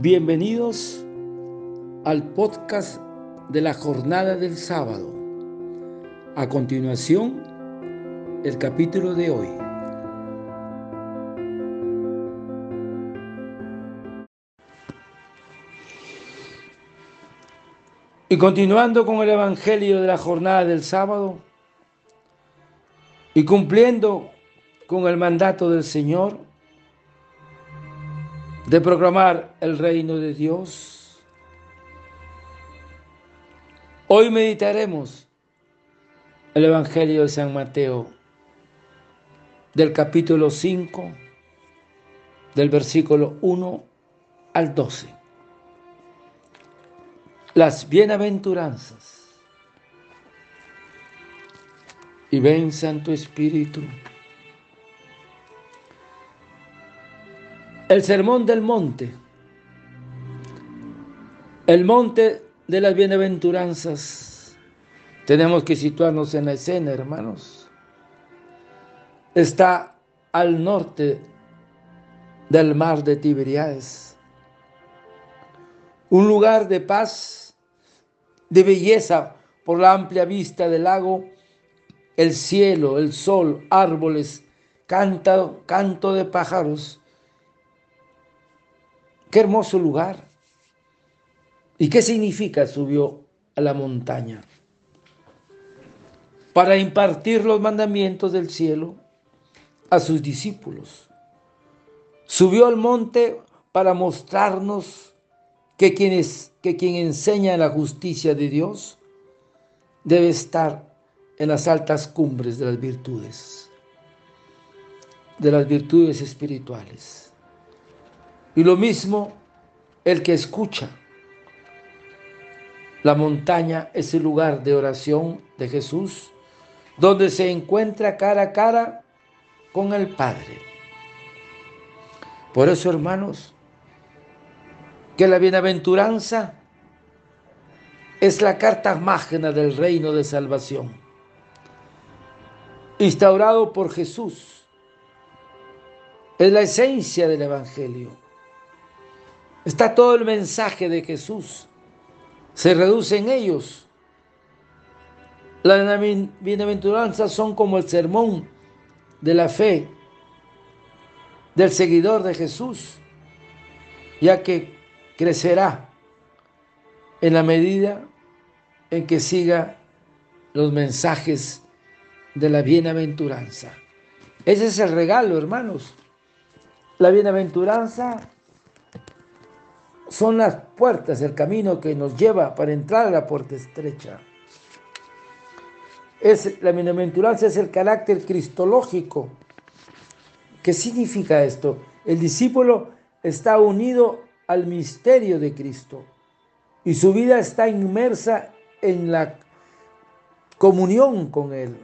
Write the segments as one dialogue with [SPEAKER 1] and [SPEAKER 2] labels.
[SPEAKER 1] Bienvenidos al podcast de la jornada del sábado. A continuación, el capítulo de hoy. Y continuando con el Evangelio de la jornada del sábado y cumpliendo con el mandato del Señor, de proclamar el reino de Dios. Hoy meditaremos el Evangelio de San Mateo del capítulo 5, del versículo 1 al 12. Las bienaventuranzas. Y ven Santo Espíritu. El sermón del monte. El monte de las bienaventuranzas. Tenemos que situarnos en la escena, hermanos. Está al norte del mar de Tiberiades. Un lugar de paz, de belleza por la amplia vista del lago, el cielo, el sol, árboles, canto, canto de pájaros Qué hermoso lugar. ¿Y qué significa subió a la montaña? Para impartir los mandamientos del cielo a sus discípulos. Subió al monte para mostrarnos que quien, que quien enseña la justicia de Dios debe estar en las altas cumbres de las virtudes, de las virtudes espirituales. Y lo mismo el que escucha. La montaña es el lugar de oración de Jesús, donde se encuentra cara a cara con el Padre. Por eso, hermanos, que la bienaventuranza es la carta mágica del reino de salvación, instaurado por Jesús. Es la esencia del Evangelio Está todo el mensaje de Jesús. Se reduce en ellos. Las bienaventuranzas son como el sermón de la fe del seguidor de Jesús, ya que crecerá en la medida en que siga los mensajes de la bienaventuranza. Ese es el regalo, hermanos. La bienaventuranza son las puertas, el camino que nos lleva para entrar a la puerta estrecha. Es, la bienaventuranza es el carácter cristológico. ¿Qué significa esto? El discípulo está unido al misterio de Cristo y su vida está inmersa en la comunión con Él.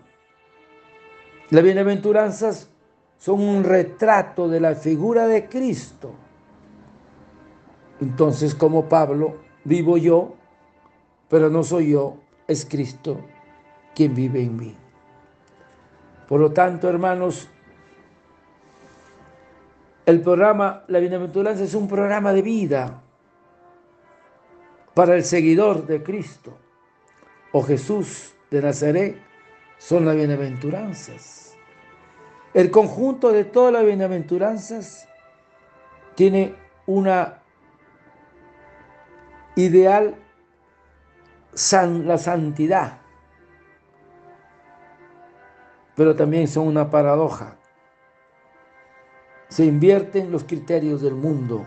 [SPEAKER 1] Las bienaventuranzas son un retrato de la figura de Cristo entonces, como Pablo, vivo yo, pero no soy yo, es Cristo quien vive en mí. Por lo tanto, hermanos, el programa La Bienaventuranza es un programa de vida para el seguidor de Cristo o Jesús de Nazaret son las bienaventuranzas. El conjunto de todas las bienaventuranzas tiene una ideal san, la santidad, pero también son una paradoja. Se invierten los criterios del mundo,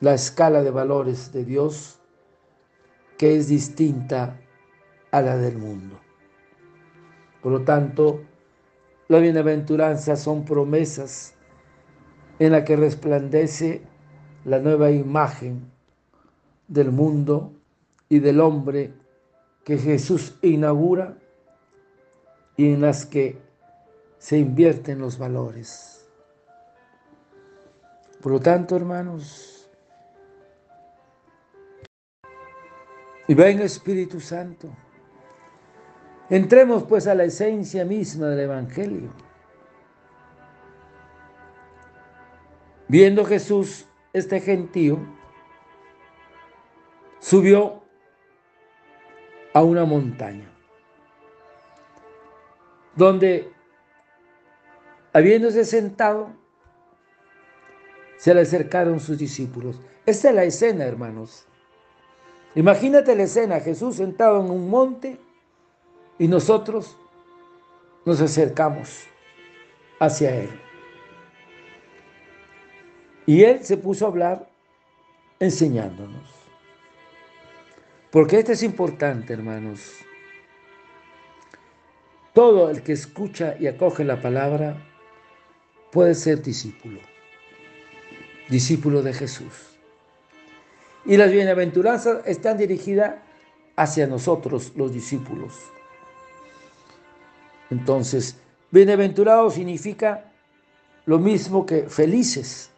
[SPEAKER 1] la escala de valores de Dios, que es distinta a la del mundo. Por lo tanto, la bienaventuranza son promesas en la que resplandece la nueva imagen del mundo y del hombre que Jesús inaugura y en las que se invierten los valores. Por lo tanto, hermanos, y ven Espíritu Santo, entremos pues a la esencia misma del Evangelio. Viendo Jesús este gentío subió a una montaña, donde, habiéndose sentado, se le acercaron sus discípulos. Esta es la escena, hermanos. Imagínate la escena, Jesús sentado en un monte y nosotros nos acercamos hacia Él. Y Él se puso a hablar enseñándonos. Porque esto es importante, hermanos. Todo el que escucha y acoge la palabra puede ser discípulo, discípulo de Jesús. Y las bienaventuranzas están dirigidas hacia nosotros, los discípulos. Entonces, bienaventurado significa lo mismo que felices.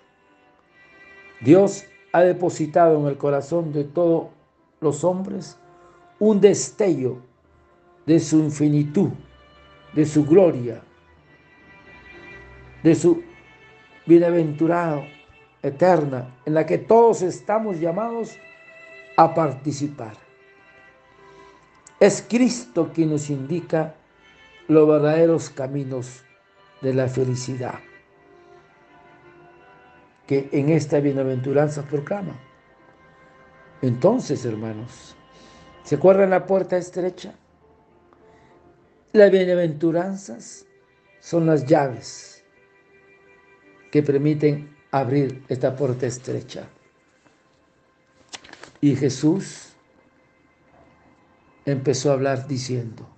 [SPEAKER 1] Dios ha depositado en el corazón de todos los hombres un destello de su infinitud, de su gloria, de su bienaventurado eterna en la que todos estamos llamados a participar. Es Cristo quien nos indica los verdaderos caminos de la felicidad que en esta bienaventuranza proclama. Entonces, hermanos, ¿se acuerdan la puerta estrecha? Las bienaventuranzas son las llaves que permiten abrir esta puerta estrecha. Y Jesús empezó a hablar diciendo,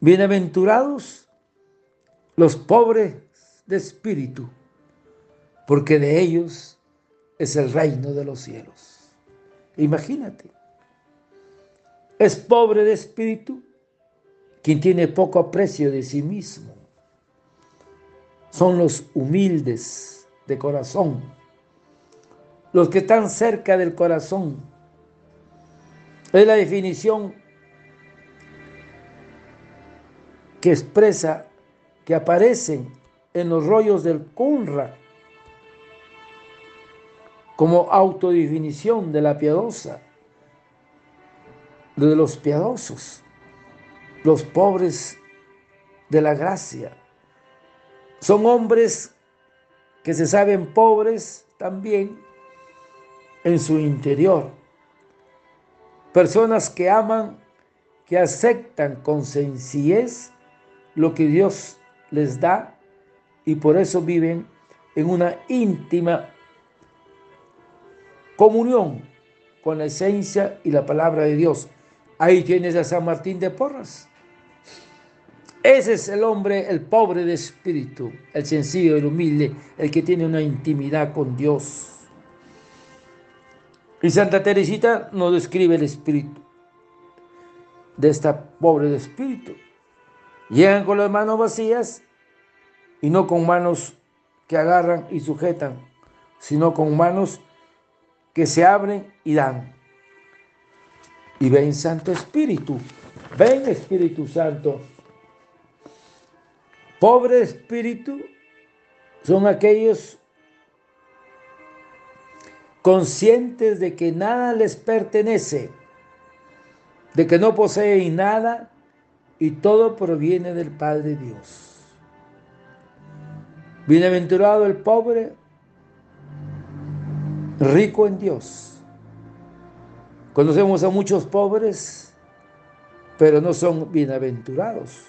[SPEAKER 1] Bienaventurados los pobres de espíritu, porque de ellos es el reino de los cielos. Imagínate, es pobre de espíritu quien tiene poco aprecio de sí mismo son los humildes de corazón, los que están cerca del corazón. Es la definición que expresa, que aparecen en los rollos del Kunra como autodefinición de la piadosa, de los piadosos, los pobres de la gracia son hombres que se saben pobres también en su interior. Personas que aman, que aceptan con sencillez lo que Dios les da y por eso viven en una íntima comunión con la esencia y la palabra de Dios. Ahí tienes a San Martín de Porras. Ese es el hombre, el pobre de espíritu, el sencillo, el humilde, el que tiene una intimidad con Dios. Y Santa Teresita nos describe el espíritu de esta pobre de espíritu. Llegan con las manos vacías y no con manos que agarran y sujetan, sino con manos que se abren y dan. Y ven Santo Espíritu, ven Espíritu Santo Pobre espíritu son aquellos conscientes de que nada les pertenece, de que no poseen nada y todo proviene del Padre Dios. Bienaventurado el pobre, rico en Dios. Conocemos a muchos pobres, pero no son bienaventurados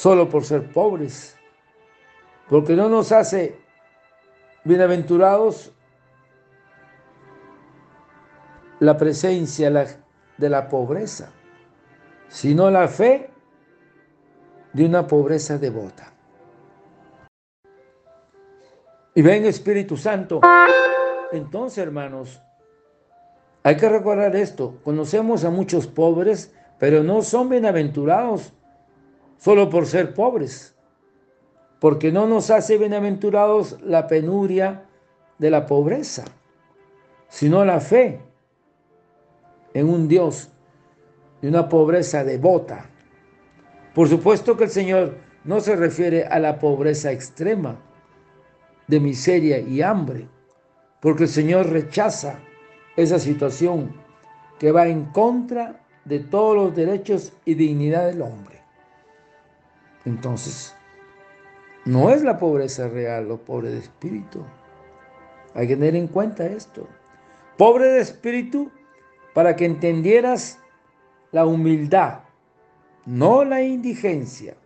[SPEAKER 1] solo por ser pobres, porque no nos hace bienaventurados la presencia de la pobreza, sino la fe de una pobreza devota. Y ven Espíritu Santo. Entonces, hermanos, hay que recordar esto. Conocemos a muchos pobres, pero no son bienaventurados solo por ser pobres, porque no nos hace bienaventurados la penuria de la pobreza, sino la fe en un Dios de una pobreza devota. Por supuesto que el Señor no se refiere a la pobreza extrema, de miseria y hambre, porque el Señor rechaza esa situación que va en contra de todos los derechos y dignidad del hombre. Entonces, no es la pobreza real, lo pobre de espíritu. Hay que tener en cuenta esto. Pobre de espíritu para que entendieras la humildad, no la indigencia.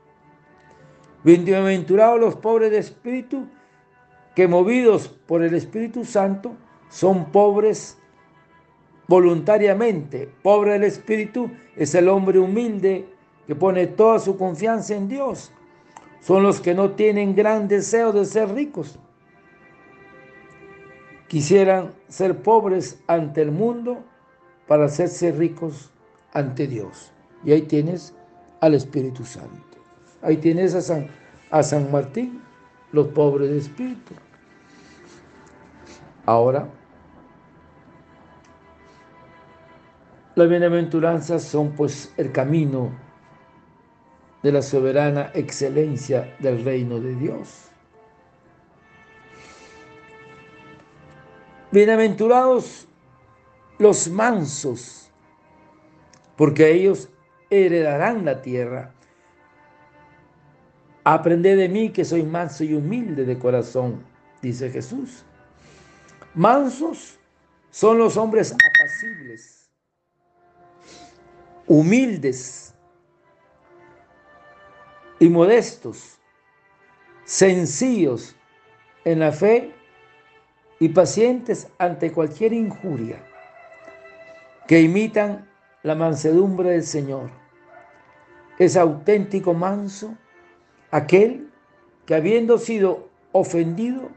[SPEAKER 1] Bienaventurados los pobres de espíritu, que movidos por el Espíritu Santo son pobres voluntariamente. Pobre del espíritu es el hombre humilde que pone toda su confianza en Dios. Son los que no tienen gran deseo de ser ricos. Quisieran ser pobres ante el mundo para hacerse ricos ante Dios. Y ahí tienes al Espíritu Santo. Ahí tienes a San, a San Martín, los pobres de espíritu. Ahora, las bienaventuranzas son pues el camino de la soberana excelencia del reino de Dios. Bienaventurados los mansos, porque ellos heredarán la tierra. Aprended de mí que soy manso y humilde de corazón, dice Jesús. Mansos son los hombres apacibles, humildes y modestos, sencillos en la fe y pacientes ante cualquier injuria, que imitan la mansedumbre del Señor. Es auténtico manso aquel que habiendo sido ofendido,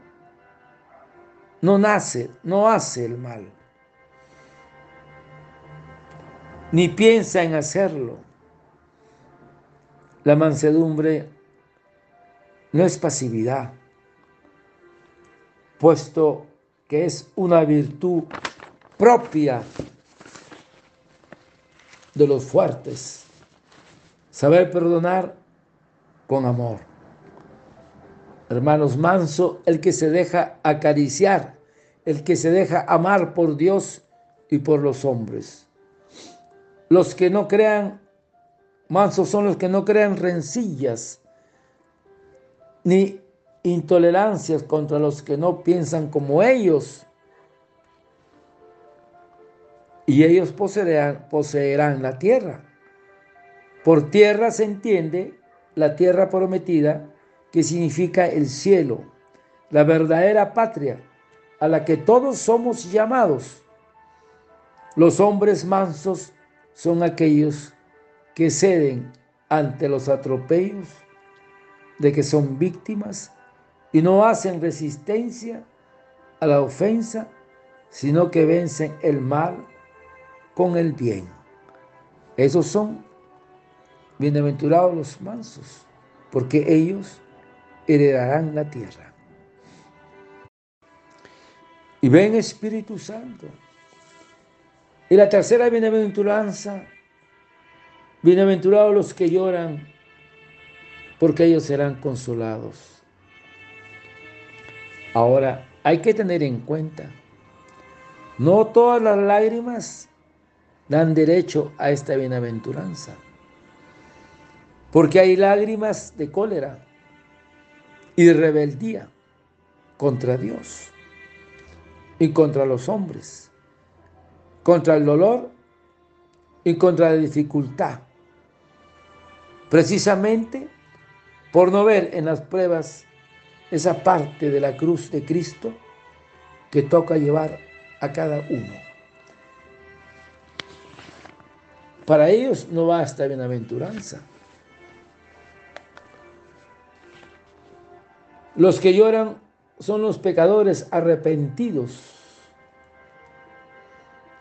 [SPEAKER 1] no nace, no hace el mal, ni piensa en hacerlo. La mansedumbre no es pasividad, puesto que es una virtud propia de los fuertes. Saber perdonar con amor. Hermanos, manso el que se deja acariciar, el que se deja amar por Dios y por los hombres. Los que no crean, mansos son los que no crean rencillas, ni intolerancias contra los que no piensan como ellos. Y ellos poseerán, poseerán la tierra. Por tierra se entiende la tierra prometida, que significa el cielo, la verdadera patria a la que todos somos llamados. Los hombres mansos son aquellos que ceden ante los atropellos de que son víctimas y no hacen resistencia a la ofensa, sino que vencen el mal con el bien. Esos son bienaventurados los mansos, porque ellos heredarán la tierra. Y ven Espíritu Santo. Y la tercera bienaventuranza, bienaventurados los que lloran, porque ellos serán consolados. Ahora, hay que tener en cuenta, no todas las lágrimas dan derecho a esta bienaventuranza, porque hay lágrimas de cólera y rebeldía contra Dios y contra los hombres, contra el dolor y contra la dificultad, precisamente por no ver en las pruebas esa parte de la cruz de Cristo que toca llevar a cada uno. Para ellos no basta bienaventuranza. Los que lloran son los pecadores arrepentidos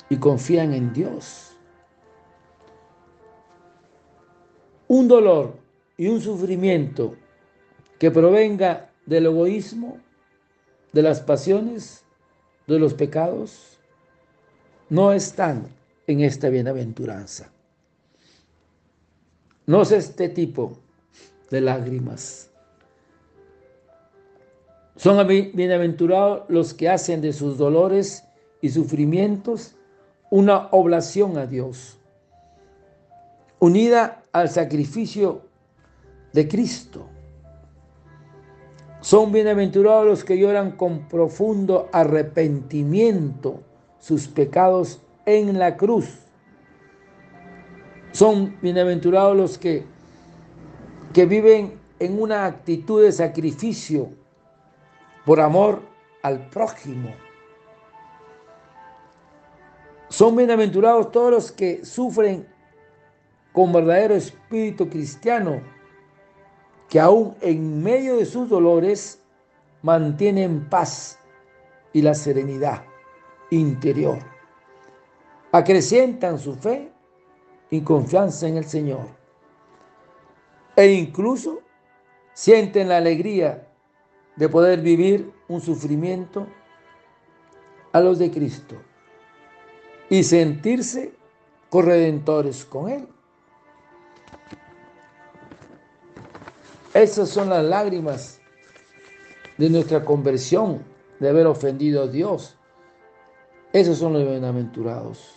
[SPEAKER 1] y confían en Dios. Un dolor y un sufrimiento que provenga del egoísmo, de las pasiones, de los pecados, no están en esta bienaventuranza. No es este tipo de lágrimas. Son bienaventurados los que hacen de sus dolores y sufrimientos una oblación a Dios, unida al sacrificio de Cristo. Son bienaventurados los que lloran con profundo arrepentimiento sus pecados en la cruz. Son bienaventurados los que, que viven en una actitud de sacrificio por amor al prójimo. Son bienaventurados todos los que sufren con verdadero espíritu cristiano, que aún en medio de sus dolores mantienen paz y la serenidad interior. Acrecientan su fe y confianza en el Señor. E incluso sienten la alegría de poder vivir un sufrimiento a los de Cristo y sentirse corredentores con Él. Esas son las lágrimas de nuestra conversión, de haber ofendido a Dios. Esos son los bienaventurados.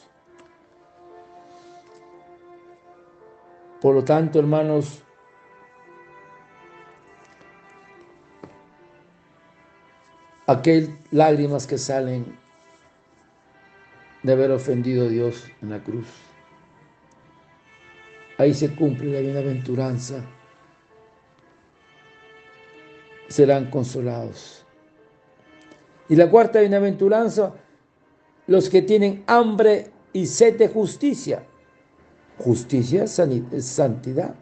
[SPEAKER 1] Por lo tanto, hermanos, aquel lágrimas que salen de haber ofendido a Dios en la cruz. Ahí se cumple la bienaventuranza. Serán consolados. Y la cuarta bienaventuranza, los que tienen hambre y sed de justicia. Justicia santidad.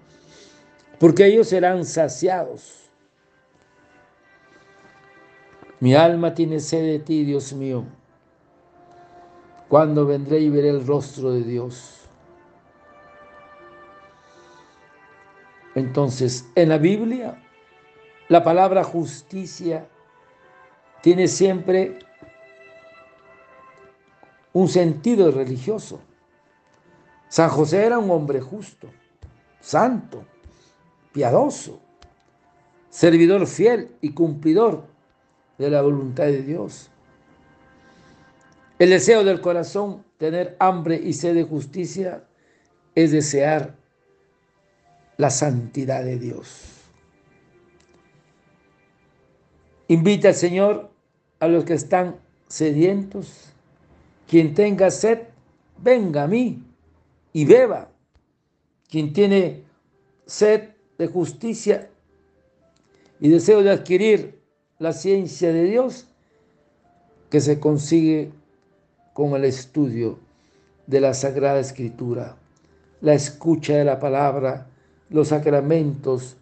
[SPEAKER 1] Porque ellos serán saciados. Mi alma tiene sed de ti, Dios mío cuando vendré y veré el rostro de Dios. Entonces, en la Biblia, la palabra justicia tiene siempre un sentido religioso. San José era un hombre justo, santo, piadoso, servidor fiel y cumplidor de la voluntad de Dios. El deseo del corazón, tener hambre y sed de justicia, es desear la santidad de Dios. Invita al Señor a los que están sedientos. Quien tenga sed, venga a mí y beba. Quien tiene sed de justicia y deseo de adquirir la ciencia de Dios, que se consigue con el estudio de la Sagrada Escritura, la escucha de la palabra, los sacramentos,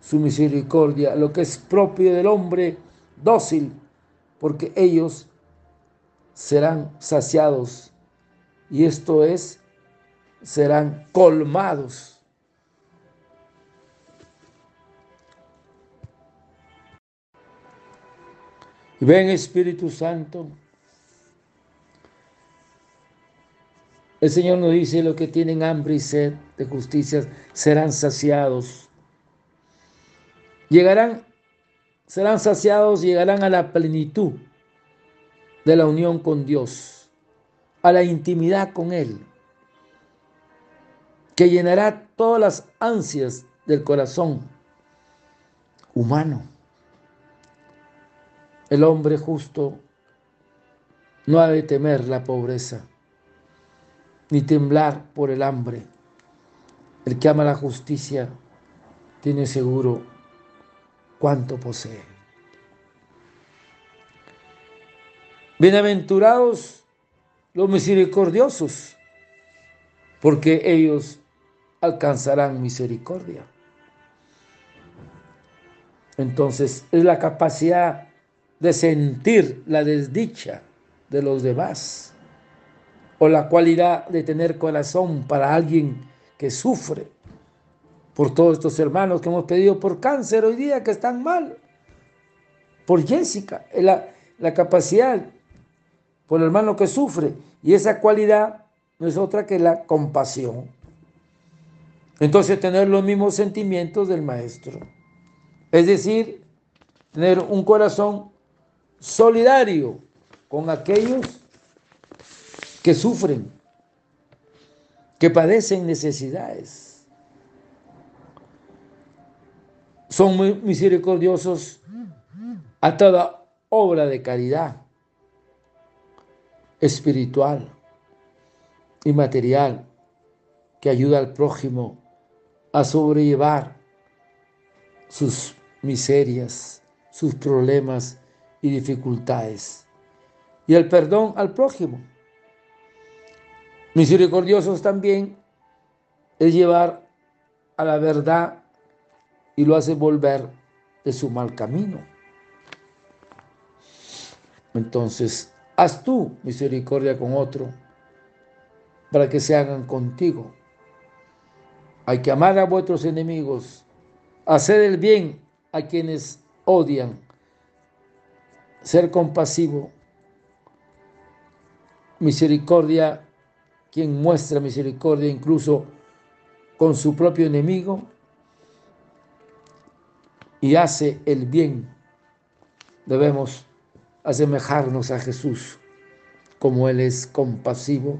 [SPEAKER 1] su misericordia, lo que es propio del hombre dócil, porque ellos serán saciados y esto es, serán colmados. Ven Espíritu Santo, El Señor nos dice, los que tienen hambre y sed de justicia serán saciados. Llegarán, serán saciados, llegarán a la plenitud de la unión con Dios, a la intimidad con Él, que llenará todas las ansias del corazón humano. El hombre justo no ha de temer la pobreza ni temblar por el hambre. El que ama la justicia tiene seguro cuánto posee. Bienaventurados los misericordiosos, porque ellos alcanzarán misericordia. Entonces es la capacidad de sentir la desdicha de los demás o la cualidad de tener corazón para alguien que sufre. Por todos estos hermanos que hemos pedido por cáncer hoy día que están mal. Por Jessica, la, la capacidad por el hermano que sufre. Y esa cualidad no es otra que la compasión. Entonces tener los mismos sentimientos del maestro. Es decir, tener un corazón solidario con aquellos que sufren, que padecen necesidades. Son misericordiosos a toda obra de caridad espiritual y material que ayuda al prójimo a sobrellevar sus miserias, sus problemas y dificultades. Y el perdón al prójimo. Misericordiosos también es llevar a la verdad y lo hace volver de su mal camino. Entonces, haz tú misericordia con otro para que se hagan contigo. Hay que amar a vuestros enemigos, hacer el bien a quienes odian, ser compasivo, misericordia, quien muestra misericordia incluso con su propio enemigo y hace el bien. Debemos asemejarnos a Jesús como Él es compasivo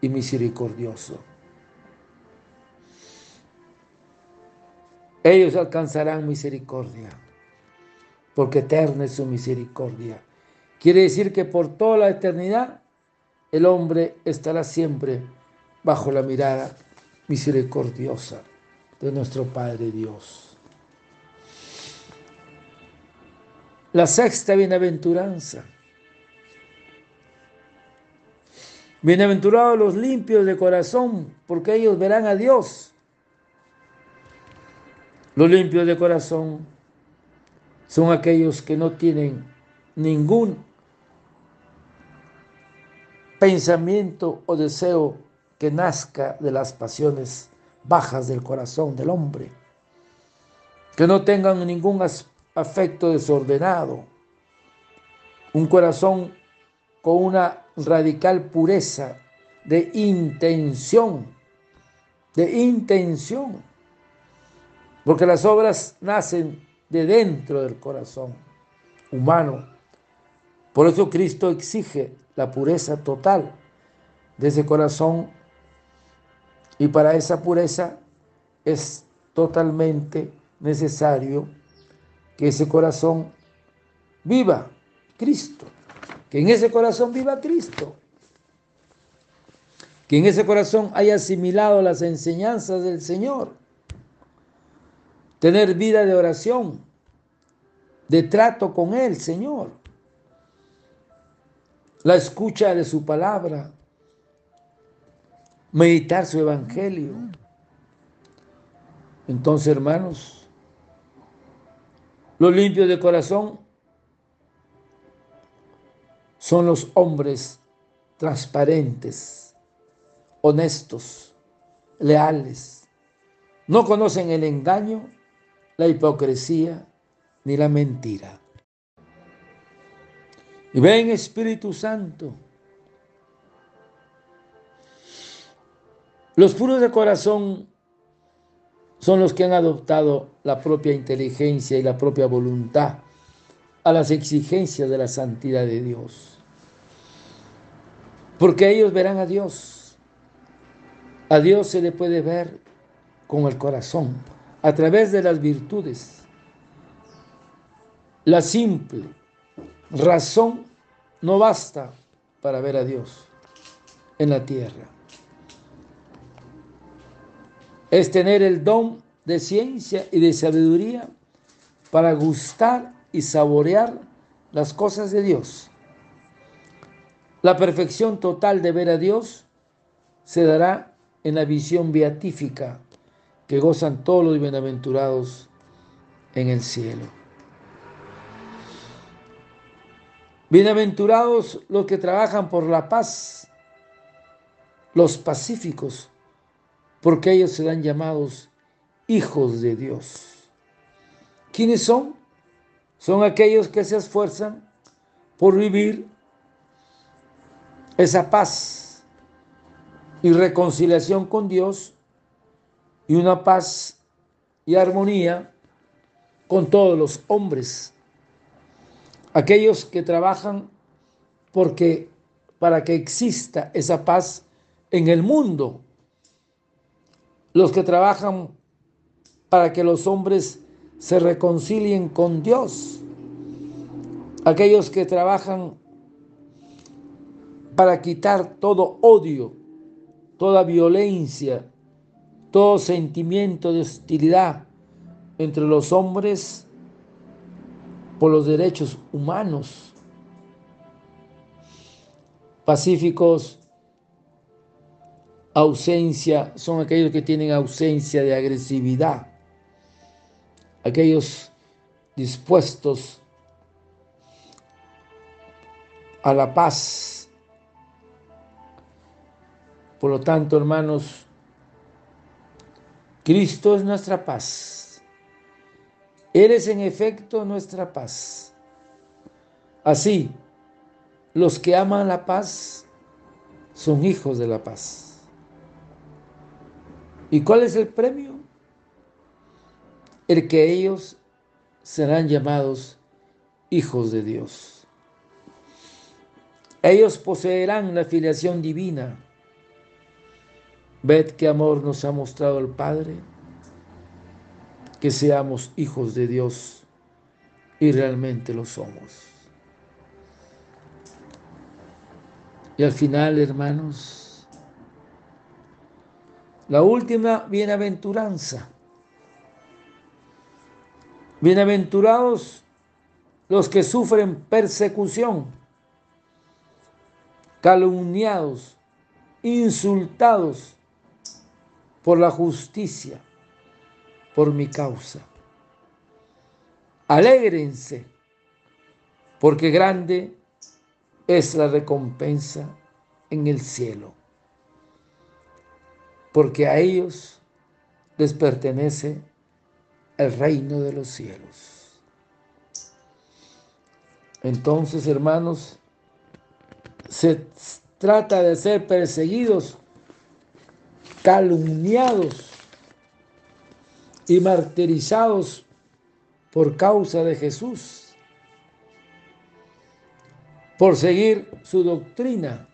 [SPEAKER 1] y misericordioso. Ellos alcanzarán misericordia, porque eterna es su misericordia. Quiere decir que por toda la eternidad el hombre estará siempre bajo la mirada misericordiosa de nuestro Padre Dios. La sexta bienaventuranza Bienaventurados los limpios de corazón, porque ellos verán a Dios. Los limpios de corazón son aquellos que no tienen ningún pensamiento o deseo que nazca de las pasiones bajas del corazón del hombre, que no tengan ningún afecto desordenado, un corazón con una radical pureza de intención, de intención, porque las obras nacen de dentro del corazón humano. Por eso Cristo exige la pureza total de ese corazón y para esa pureza es totalmente necesario que ese corazón viva Cristo que en ese corazón viva Cristo, que en ese corazón haya asimilado las enseñanzas del Señor, tener vida de oración, de trato con Él, Señor, la escucha de su palabra, meditar su evangelio. Entonces, hermanos, los limpios de corazón son los hombres transparentes, honestos, leales. No conocen el engaño, la hipocresía ni la mentira. Y ven Espíritu Santo. Los puros de corazón son los que han adoptado la propia inteligencia y la propia voluntad a las exigencias de la santidad de Dios porque ellos verán a Dios. A Dios se le puede ver con el corazón, a través de las virtudes. La simple razón no basta para ver a Dios en la tierra. Es tener el don de ciencia y de sabiduría para gustar y saborear las cosas de Dios la perfección total de ver a Dios se dará en la visión beatífica que gozan todos los bienaventurados en el cielo. Bienaventurados los que trabajan por la paz, los pacíficos, porque ellos serán llamados hijos de Dios. ¿Quiénes son? Son aquellos que se esfuerzan por vivir esa paz y reconciliación con Dios y una paz y armonía con todos los hombres. Aquellos que trabajan porque para que exista esa paz en el mundo, los que trabajan para que los hombres se reconcilien con Dios, aquellos que trabajan para quitar todo odio, toda violencia, todo sentimiento de hostilidad entre los hombres por los derechos humanos, pacíficos, ausencia, son aquellos que tienen ausencia de agresividad, aquellos dispuestos a la paz. Por lo tanto, hermanos, Cristo es nuestra paz. Él es en efecto nuestra paz. Así, los que aman la paz son hijos de la paz. ¿Y cuál es el premio? El que ellos serán llamados hijos de Dios. Ellos poseerán la filiación divina. Ved qué amor nos ha mostrado el Padre, que seamos hijos de Dios y realmente lo somos. Y al final, hermanos, la última bienaventuranza. Bienaventurados los que sufren persecución, calumniados, insultados por la justicia, por mi causa. Alégrense, porque grande es la recompensa en el cielo, porque a ellos les pertenece el reino de los cielos. Entonces, hermanos, se trata de ser perseguidos, calumniados y martirizados por causa de Jesús por seguir su doctrina,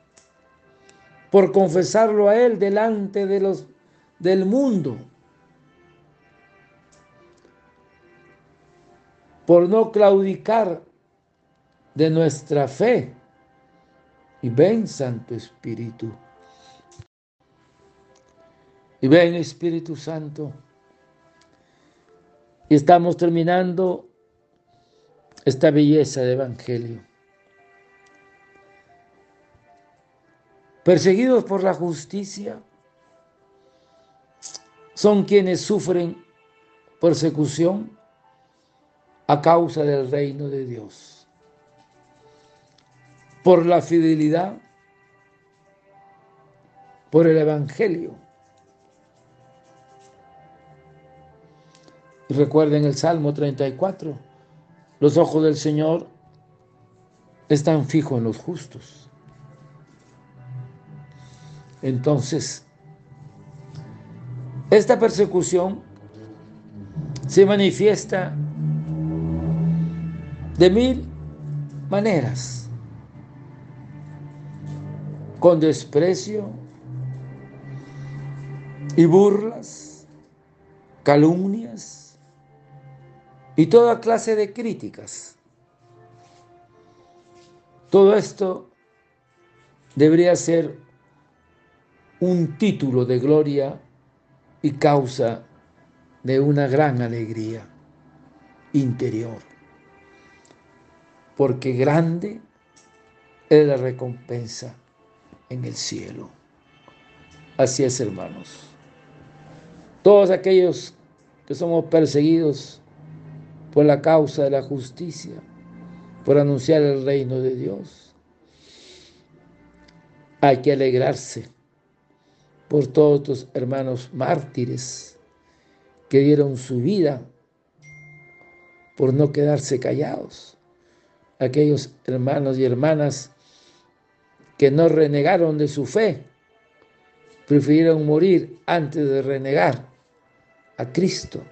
[SPEAKER 1] por confesarlo a Él delante de los, del mundo, por no claudicar de nuestra fe. Y ven, Santo Espíritu. Y ven, Espíritu Santo. Y estamos terminando esta belleza de Evangelio. perseguidos por la justicia, son quienes sufren persecución a causa del reino de Dios. Por la fidelidad, por el Evangelio. Y recuerden el Salmo 34, los ojos del Señor están fijos en los justos. Entonces, esta persecución se manifiesta de mil maneras, con desprecio y burlas, calumnias y toda clase de críticas. Todo esto debería ser un título de gloria y causa de una gran alegría interior. Porque grande es la recompensa en el cielo. Así es, hermanos. Todos aquellos que somos perseguidos por la causa de la justicia, por anunciar el reino de Dios, hay que alegrarse por todos tus hermanos mártires que dieron su vida por no quedarse callados. Aquellos hermanos y hermanas que no renegaron de su fe, prefirieron morir antes de renegar a Cristo.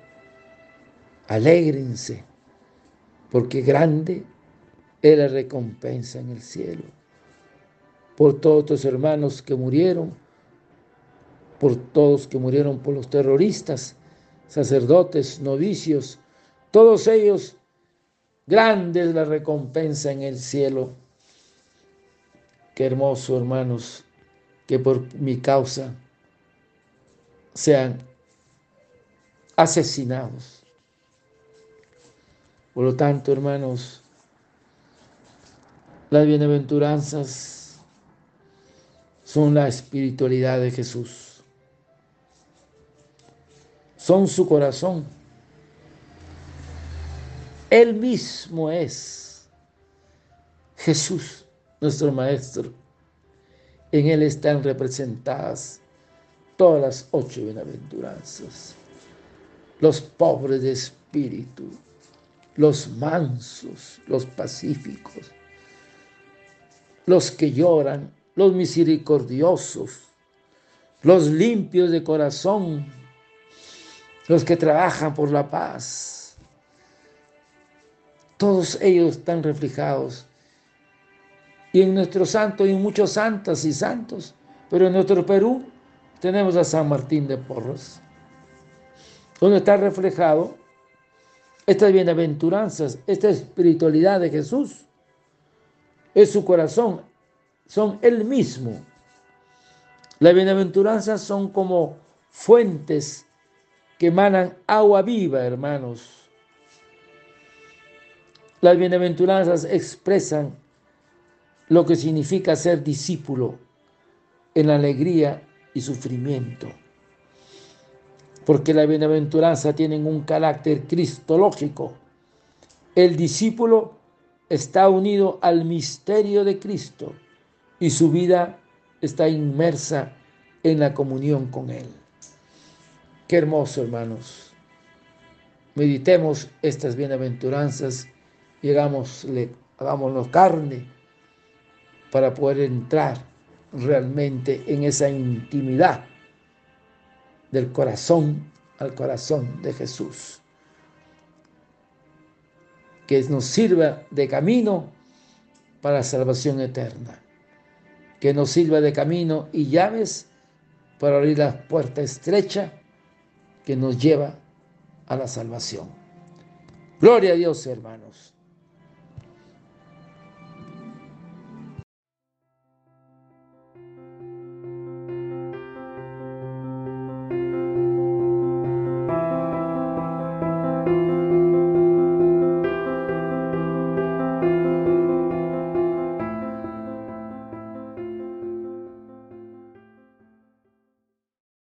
[SPEAKER 1] Alégrense, porque grande es la recompensa en el cielo. Por todos tus hermanos que murieron, por todos que murieron por los terroristas, sacerdotes, novicios, todos ellos, grande es la recompensa en el cielo. Qué hermoso, hermanos, que por mi causa sean asesinados. Por lo tanto, hermanos, las bienaventuranzas son la espiritualidad de Jesús. Son su corazón. Él mismo es Jesús, nuestro Maestro. En Él están representadas todas las ocho bienaventuranzas. Los pobres de espíritu, los mansos, los pacíficos, los que lloran, los misericordiosos, los limpios de corazón, los que trabajan por la paz. Todos ellos están reflejados. Y en nuestro santo, y muchos santas y santos, pero en nuestro Perú tenemos a San Martín de Porros, donde está reflejado estas bienaventuranzas, esta espiritualidad de Jesús. Es su corazón, son Él mismo. Las bienaventuranzas son como fuentes que emanan agua viva, hermanos. Las bienaventuranzas expresan lo que significa ser discípulo en alegría y sufrimiento. Porque la bienaventuranza tienen un carácter cristológico. El discípulo está unido al misterio de Cristo y su vida está inmersa en la comunión con Él. Qué hermoso, hermanos. Meditemos estas bienaventuranzas y hagámosle, hagámonos carne para poder entrar realmente en esa intimidad del corazón al corazón de Jesús. Que nos sirva de camino para la salvación eterna. Que nos sirva de camino y llaves para abrir la puerta estrecha que nos lleva a la salvación. Gloria a Dios, hermanos.